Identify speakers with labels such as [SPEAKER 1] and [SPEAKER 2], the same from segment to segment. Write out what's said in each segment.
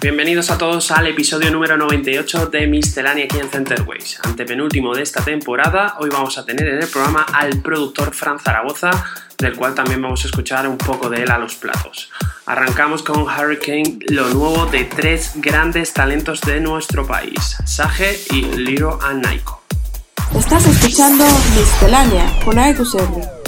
[SPEAKER 1] Bienvenidos a todos al episodio número 98 de Miscelánea aquí en Centerways. Antepenúltimo de esta temporada, hoy vamos a tener en el programa al productor Fran Zaragoza, del cual también vamos a escuchar un poco de él a los platos. Arrancamos con Hurricane, lo nuevo de tres grandes talentos de nuestro país, Sage y Liro and Naiko.
[SPEAKER 2] Estás escuchando Miscelánea con AEQCR.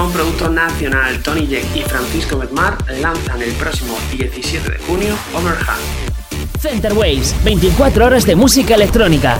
[SPEAKER 1] Con producto nacional. Tony Jack y Francisco Bedmar lanzan el próximo 17 de junio Overhand.
[SPEAKER 3] Center Waves, 24 horas de música electrónica.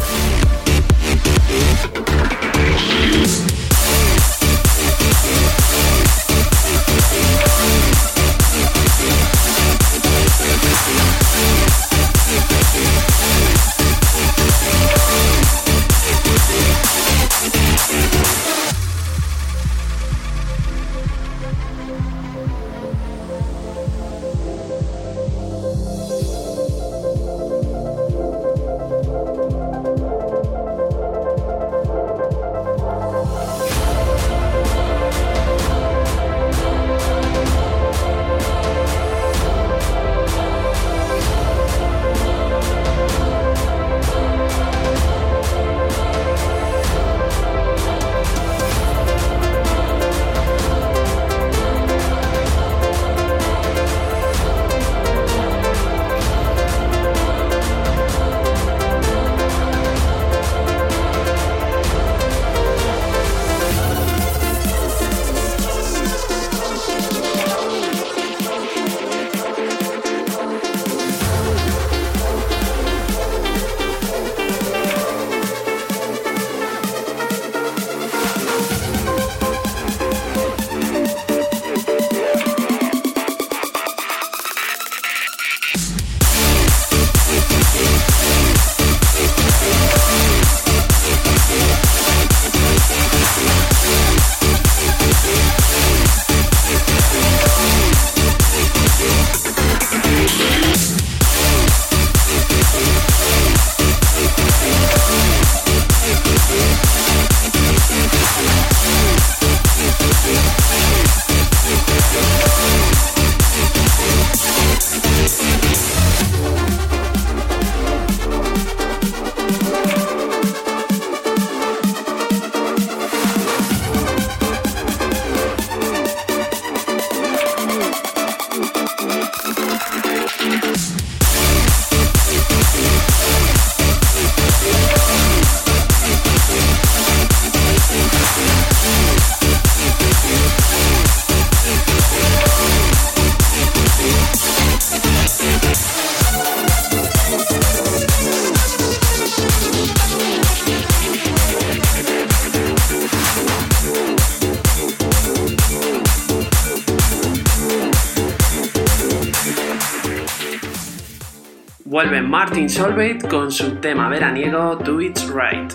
[SPEAKER 1] Martin Solveig con su tema veraniego Do It Right.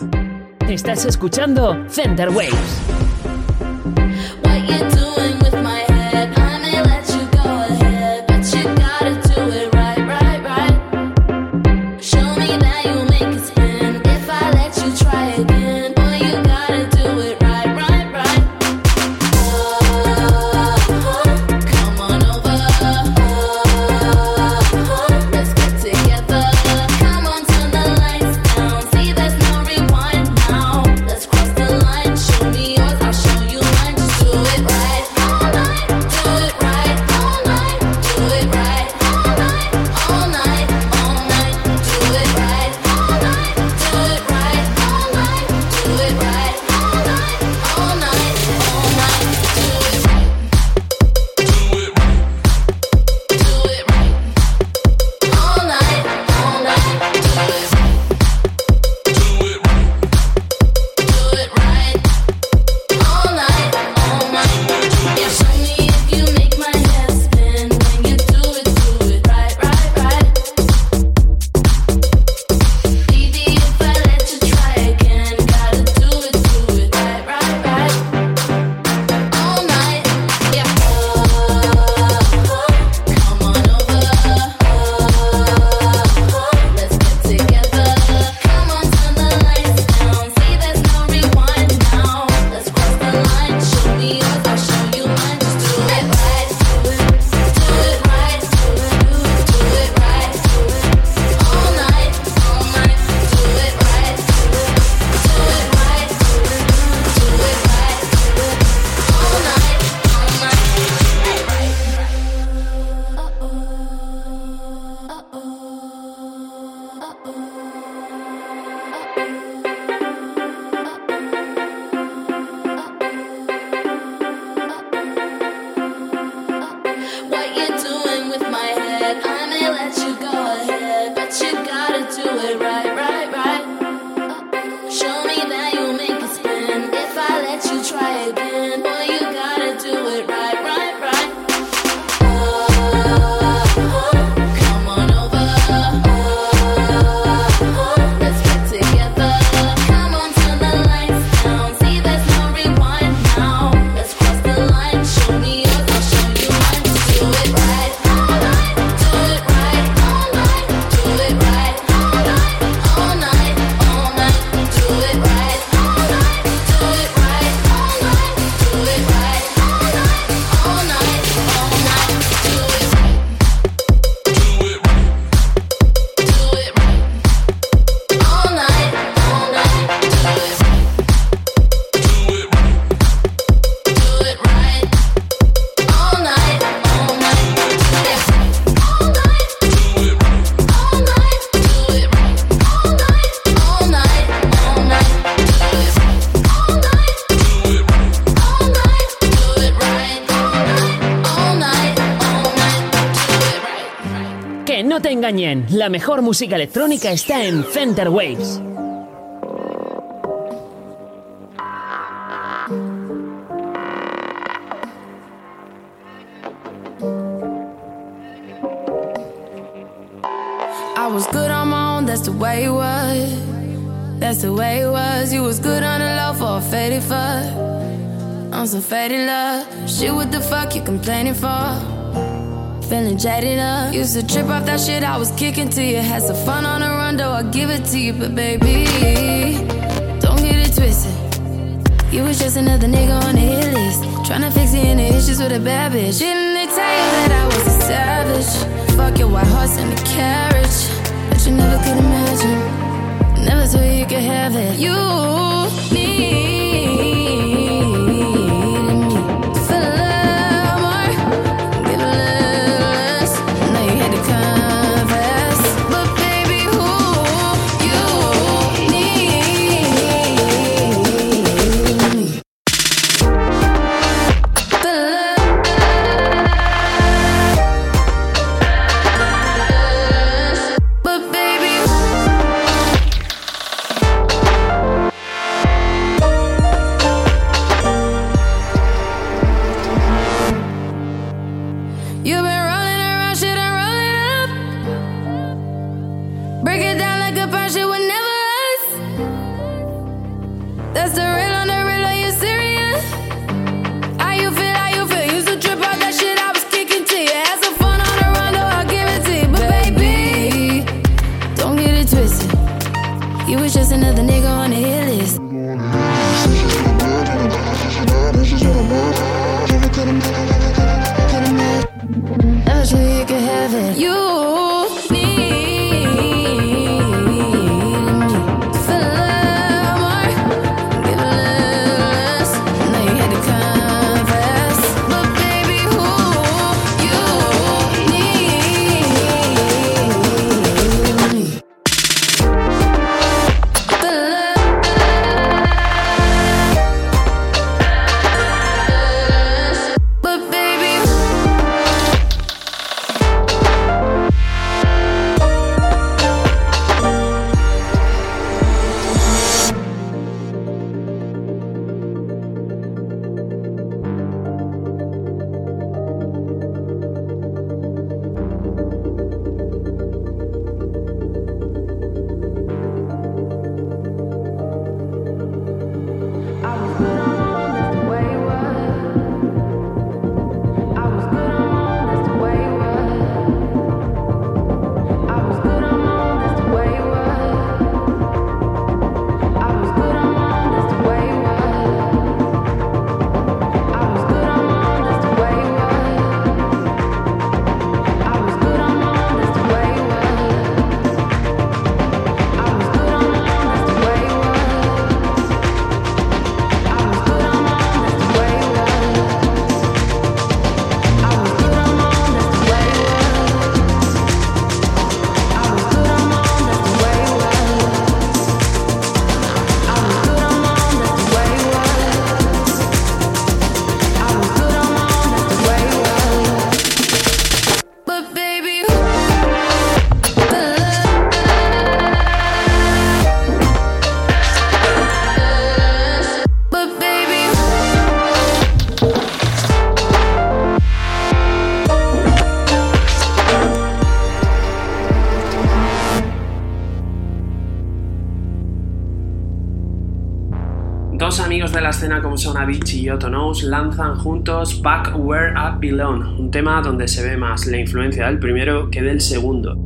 [SPEAKER 3] Estás escuchando Center Waves.
[SPEAKER 4] La mejor música electrónica está en Center Waves.
[SPEAKER 3] I was good on my own, that's the way it was. That's the way it was. You was good on the low for a faded fuck. I'm so faded love. Shit, what the fuck you complaining for? Feeling jaded up. Used to trip off that shit I was kicking to you. Had some fun on the run, though I give it to you. But baby, don't get it twisted. You was just another nigga on the hit list. Tryna fix any issues with a bad bitch. Didn't they tell you that I was a savage? Fuck your white horse and the carriage. But you never could imagine. Never thought you could have it. You need.
[SPEAKER 1] Lanzan juntos Back Where I Belong, un tema donde se ve más la influencia del primero que del segundo.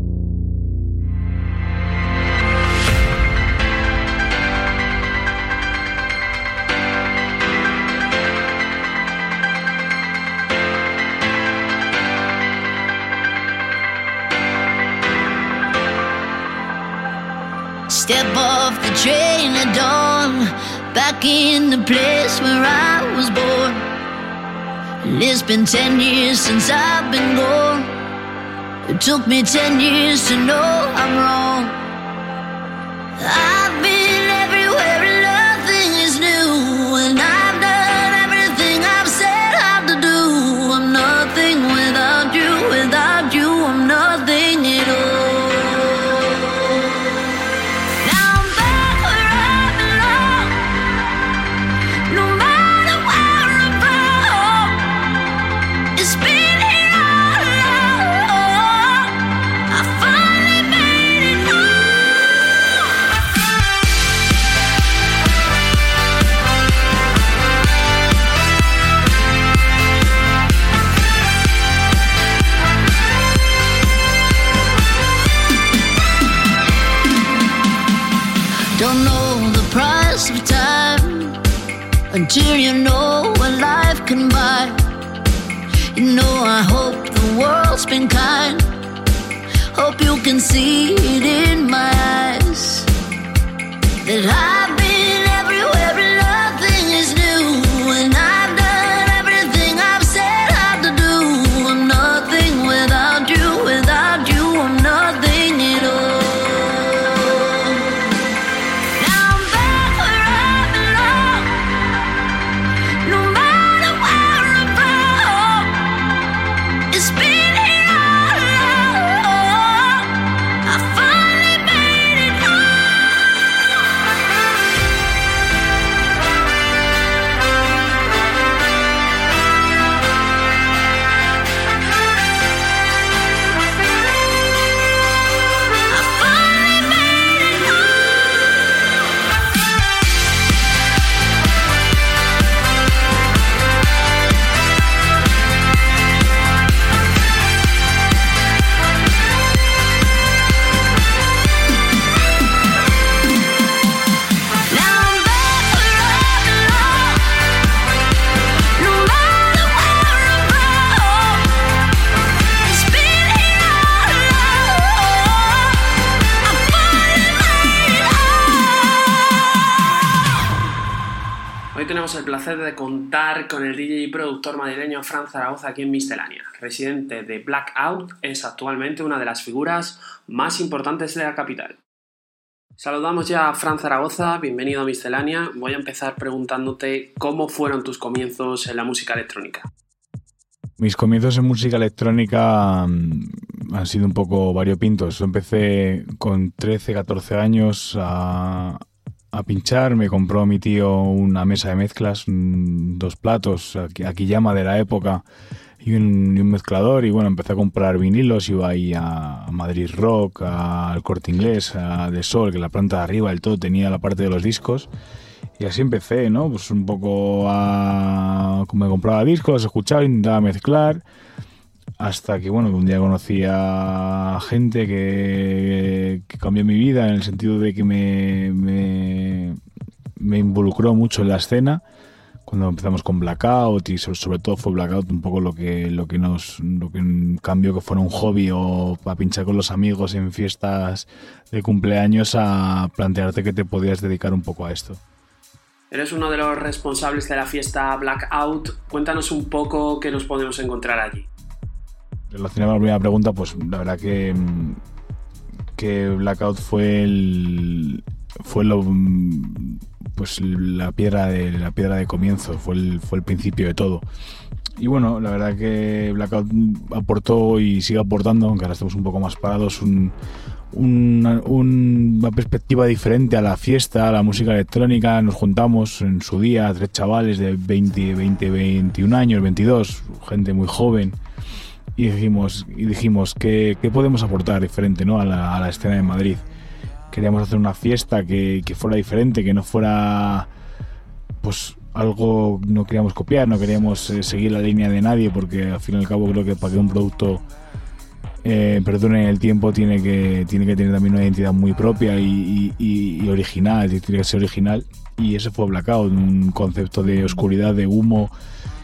[SPEAKER 5] Back in the place where I was born. And it's been ten years since I've been gone. It took me ten years to know I'm wrong. Until you know what life can buy. You know, I hope the world's been kind. Hope you can see it in my eyes that I've
[SPEAKER 1] placer de contar con el DJ y productor madrileño Fran Zaragoza aquí en Miscelánea. Residente de Blackout, es actualmente una de las figuras más importantes de la capital. Saludamos ya a Fran Zaragoza, bienvenido a Miscelánea. Voy a empezar preguntándote cómo fueron tus comienzos en la música electrónica.
[SPEAKER 6] Mis comienzos en música electrónica mm, han sido un poco variopintos. Empecé con 13, 14 años a, a pinchar. Me compró mi tío una mesa de mezclas, dos platos, aquí, llama de la época, y un, mezclador. Y bueno, empecé a comprar vinilos. Iba ahí a Madrid Rock, al Corte Inglés, a De Sol, que la planta de arriba del todo tenía la parte de los discos. Y así empecé, ¿no? Pues un poco a... me compraba discos, escuchaba, intentaba mezclar, hasta que, bueno, un día conocí a gente que, cambió mi vida en el sentido de que me, me, involucró mucho en la escena. Cuando empezamos con Blackout y sobre, sobre todo fue Blackout un poco lo que, lo que nos lo que cambió que fuera un hobby o para pinchar con los amigos en fiestas de cumpleaños a plantearte que te podías dedicar un poco a esto.
[SPEAKER 1] Eres uno de los responsables de la fiesta Blackout. Cuéntanos un poco qué nos podemos encontrar allí.
[SPEAKER 6] Relacionado con la primera pregunta, pues la verdad que, que Blackout fue el fue lo pues la piedra de la piedra de comienzo, fue el, fue el principio de todo. Y bueno, la verdad que Blackout aportó y sigue aportando, aunque ahora estamos un poco más parados, un, una, una perspectiva diferente a la fiesta, a la música electrónica. Nos juntamos en su día, tres chavales de 20, 20, 21 años, 22, gente muy joven. Y dijimos, y dijimos ¿qué, qué podemos aportar diferente ¿no? a, la, a la escena de Madrid. Queríamos hacer una fiesta que, que fuera diferente, que no fuera pues algo no queríamos copiar, no queríamos eh, seguir la línea de nadie, porque al fin y al cabo creo que para que un producto eh, perdone el tiempo tiene que, tiene que tener también una identidad muy propia y, y- y original, tiene que ser original. Y ese fue Blackout, un concepto de oscuridad, de humo.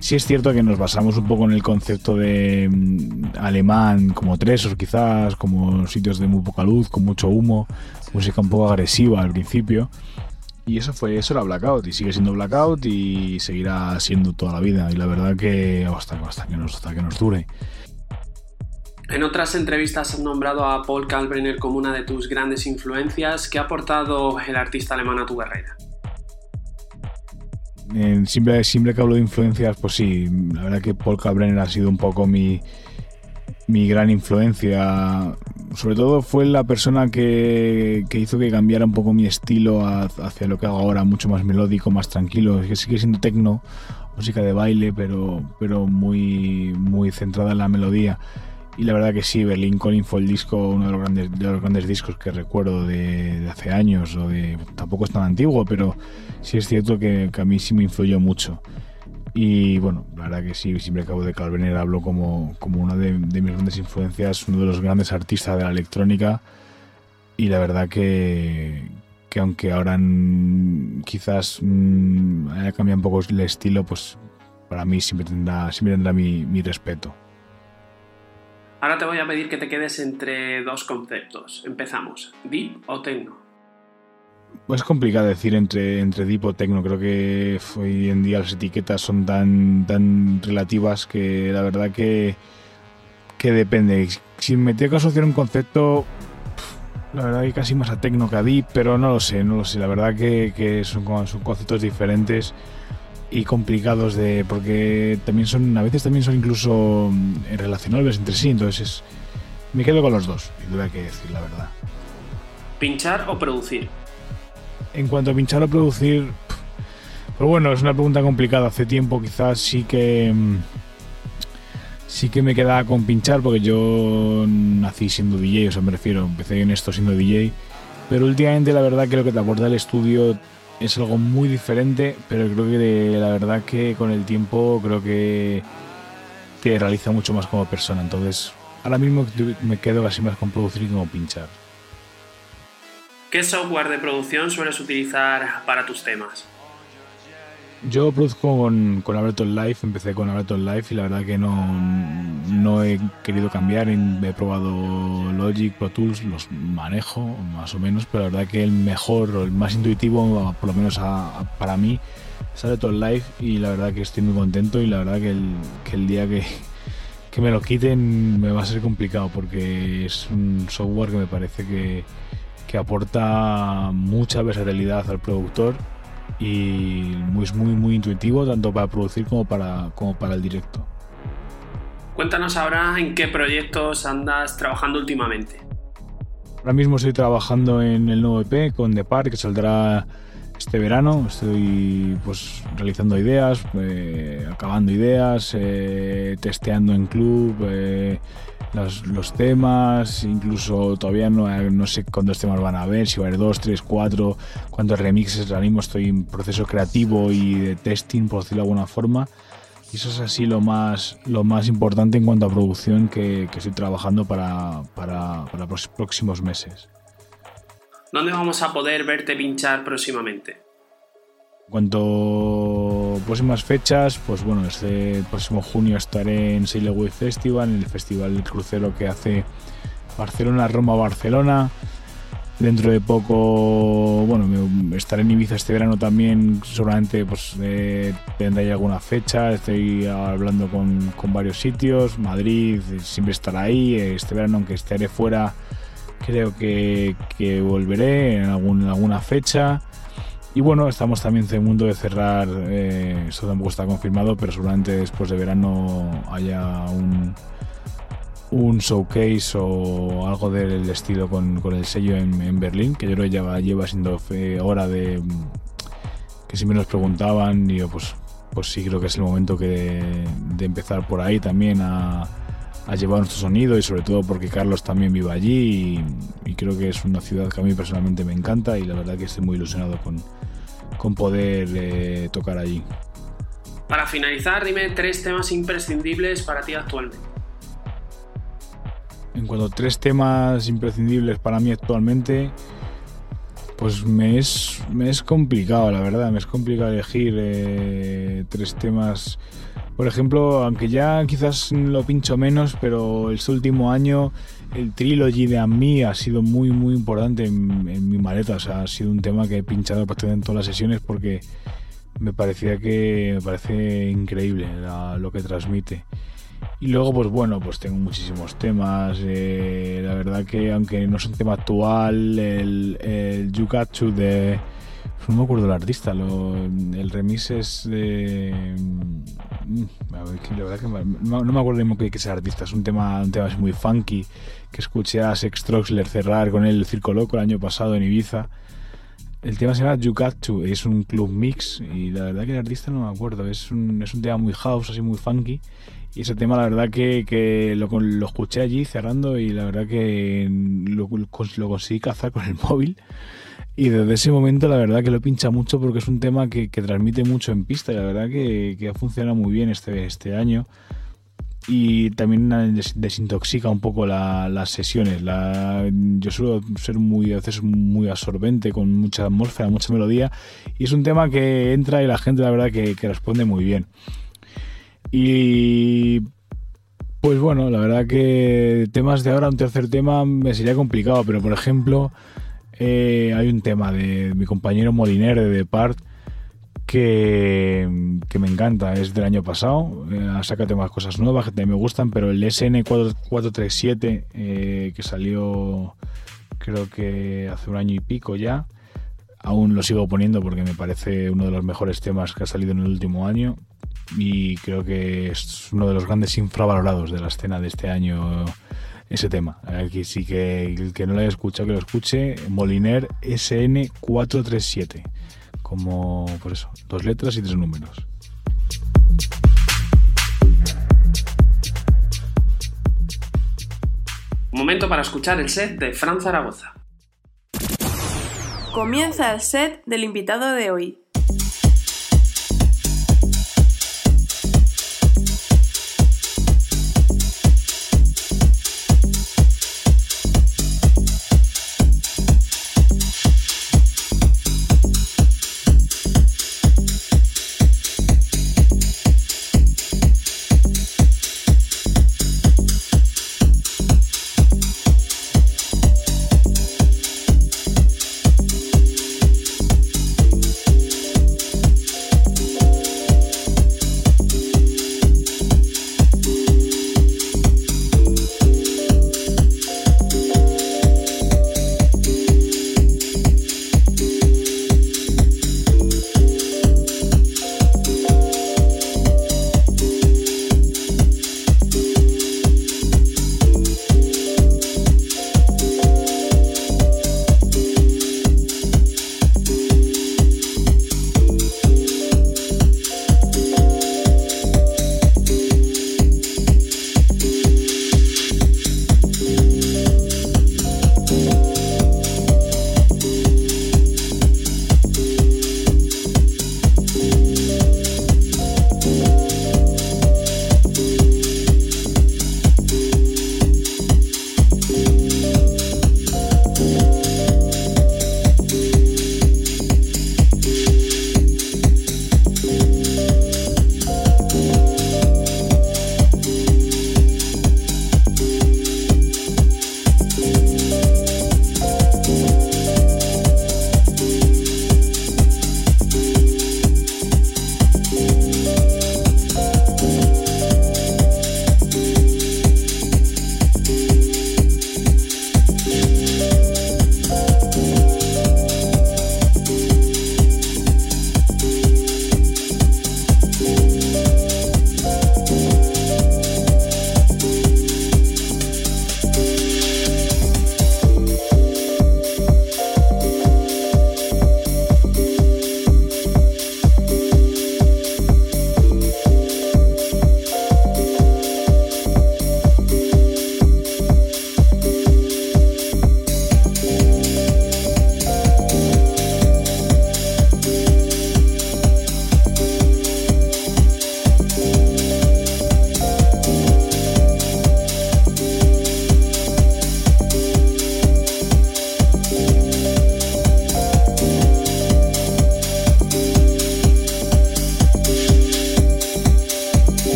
[SPEAKER 6] Sí es cierto que nos basamos un poco en el concepto de mm, alemán, como Tresor quizás, como sitios de muy poca luz, con mucho humo, música un poco agresiva al principio. Y eso fue, eso era Blackout, y sigue siendo Blackout y seguirá siendo toda la vida. Y la verdad que hasta, hasta que, nos, hasta que dure.
[SPEAKER 1] En otras entrevistas has nombrado a Paul Kalkbrenner como una de tus grandes influencias. ¿Qué ha aportado el artista alemán a tu carrera?
[SPEAKER 6] Eh, siempre, siempre que hablo de influencias, pues sí, la verdad que Paul Kalkbrenner ha sido un poco mi, mi gran influencia. Sobre todo fue la persona que, que hizo que cambiara un poco mi estilo a- hacia lo que hago ahora, mucho más melódico, más tranquilo. Es que sigue siendo tecno, música de baile, pero, pero muy, muy centrada en la melodía. Y la verdad que sí, Berlin Calling fue el disco, uno de los grandes, de los grandes discos que recuerdo de, de hace años, o de tampoco es tan antiguo, pero sí es cierto que, a mí sí me influyó mucho. Y bueno, la verdad que sí, siempre hablo de Calvener hablo como, como una de, mis grandes influencias, uno de los grandes artistas de la electrónica. Y la verdad que, que aunque ahora quizás mm, haya cambiado un poco el estilo, pues para mí siempre tendrá, siempre tendrá mi, mi respeto.
[SPEAKER 1] Ahora te voy a pedir que te quedes entre dos conceptos. Empezamos, deep o techno.
[SPEAKER 6] Es complicado decir entre, entre deep o techno. Creo que hoy en día las etiquetas son tan, tan relativas que la verdad que, que depende. Si me tengo que asociar un concepto, la verdad que casi más a techno que a deep, pero no lo sé, no lo sé. La verdad que, que son, son conceptos diferentes y complicados de porque también son a veces también son incluso mm, relacionables entre sí entonces me quedo con los dos y tuve que decir la verdad
[SPEAKER 1] pinchar o producir
[SPEAKER 6] en cuanto a pinchar o producir pues bueno es una pregunta complicada hace tiempo quizás sí que mm, sí que me quedaba con pinchar porque yo nací siendo DJ o sea me refiero empecé en esto siendo DJ pero últimamente la verdad que lo que te aporta el estudio es algo muy diferente, pero creo que la verdad que con el tiempo creo que te realiza mucho más como persona. Entonces, ahora mismo me quedo casi más con producir y como pinchar.
[SPEAKER 1] ¿Qué software de producción sueles utilizar para tus temas?
[SPEAKER 6] Yo produzco con, con Ableton Live, empecé con Ableton Live y la verdad que no, no he querido cambiar, he probado Logic, Pro Tools, los manejo más o menos, pero la verdad que el mejor o el más intuitivo, por lo menos para mí, es Ableton Live y la verdad que estoy muy contento y la verdad que el, que el día que, que me lo quiten me va a ser complicado porque es un software que me parece que, que aporta mucha versatilidad al productor y muy, muy, muy intuitivo tanto para producir como para, como para el directo.
[SPEAKER 1] Cuéntanos ahora en qué proyectos andas trabajando últimamente.
[SPEAKER 6] Ahora mismo estoy trabajando en el nuevo EP con The Park que saldrá este verano. Estoy pues realizando ideas, eh, acabando ideas, eh, testeando en club. Eh, los, temas, incluso todavía no, no sé cuántos temas van a haber, si va a haber dos, tres, cuatro, cuántos remixes, ahora mismo estoy en proceso creativo y de testing, por decirlo de alguna forma. Y eso es así lo más, lo más importante en cuanto a producción que, estoy trabajando para, para, para los próximos meses.
[SPEAKER 1] ¿Dónde vamos a poder verte pinchar próximamente?
[SPEAKER 6] En cuanto próximas fechas, pues bueno, este próximo junio estaré en Sailaway Festival, en el festival del crucero que hace Barcelona, Roma, Barcelona. Dentro de poco, bueno, estaré en Ibiza este verano también, seguramente pues eh, tendré alguna fecha, estoy hablando con, varios sitios, Madrid siempre estará ahí, este verano aunque estaré fuera, creo que, volveré en, en alguna fecha. Y bueno, estamos también en el mundo de cerrar, eh, eso tampoco está confirmado, pero seguramente después de verano haya un, un showcase o algo del estilo con, el sello en, Berlín, que yo creo que lleva, lleva siendo hora de que siempre nos preguntaban y pues, pues sí creo que es el momento que, de empezar por ahí también a, a llevar nuestro sonido y sobre todo porque Carlos también vive allí y, y, creo que es una ciudad que a mí personalmente me encanta y la verdad que estoy muy ilusionado con, con poder eh, tocar allí.
[SPEAKER 1] Para finalizar, dime tres temas imprescindibles para ti actualmente.
[SPEAKER 6] En cuanto a tres temas imprescindibles para mí actualmente, pues me es, me es complicado, la verdad, me es complicado elegir eh, tres temas. Por ejemplo, aunque ya quizás lo pincho menos, pero este último año el trilogy de A ha sido muy muy importante en, mi maleta, o sea, ha sido un tema que he pinchado prácticamente en todas las sesiones porque me parecía que me parece increíble lo que transmite. Y luego, pues bueno, pues tengo muchísimos temas. Eh, la verdad que aunque no es un tema actual, el, el Yukatsu de no me acuerdo del artista, el remix es de. Mm, la verdad que no, me acuerdo mismo que, es el artista, es un tema, un tema muy funky que escuché a Sex Troxler cerrar con el Circo Loco el año pasado en Ibiza. El tema se llama Yukatsu, es un club mix y la verdad que el artista no me acuerdo, es un, es un tema muy house, así muy funky. Y ese tema la verdad que, que lo, lo, escuché allí cerrando y la verdad que lo, lo conseguí cazar con el móvil. Y desde ese momento la verdad que lo pincha mucho porque es un tema que, transmite mucho en pista y la verdad que, ha funcionado muy bien este, este año. y también desintoxica un poco las sesiones. La, yo suelo ser muy, a veces muy absorbente, con mucha atmósfera, mucha melodía, y es un tema que entra y la gente la verdad que, responde muy bien. Y pues bueno, la verdad que temas de ahora, un tercer tema me sería complicado, pero por ejemplo, eh, hay un tema de mi compañero Moliner de Depart que, me encanta, es del año pasado, eh, ha sacado más cosas nuevas que también me gustan, pero el SN437 eh, que salió creo que hace un año y pico ya, aún lo sigo poniendo porque me parece uno de los mejores temas que ha salido en el último año y creo que es uno de los grandes infravalorados de la escena de este año ese tema. Aquí sí que el que no lo haya escuchado, que lo escuche, Moliner SN437 como por eso, dos letras y tres números.
[SPEAKER 1] Momento para escuchar el set de Fran Zaragoza.
[SPEAKER 2] Comienza el set del invitado de hoy.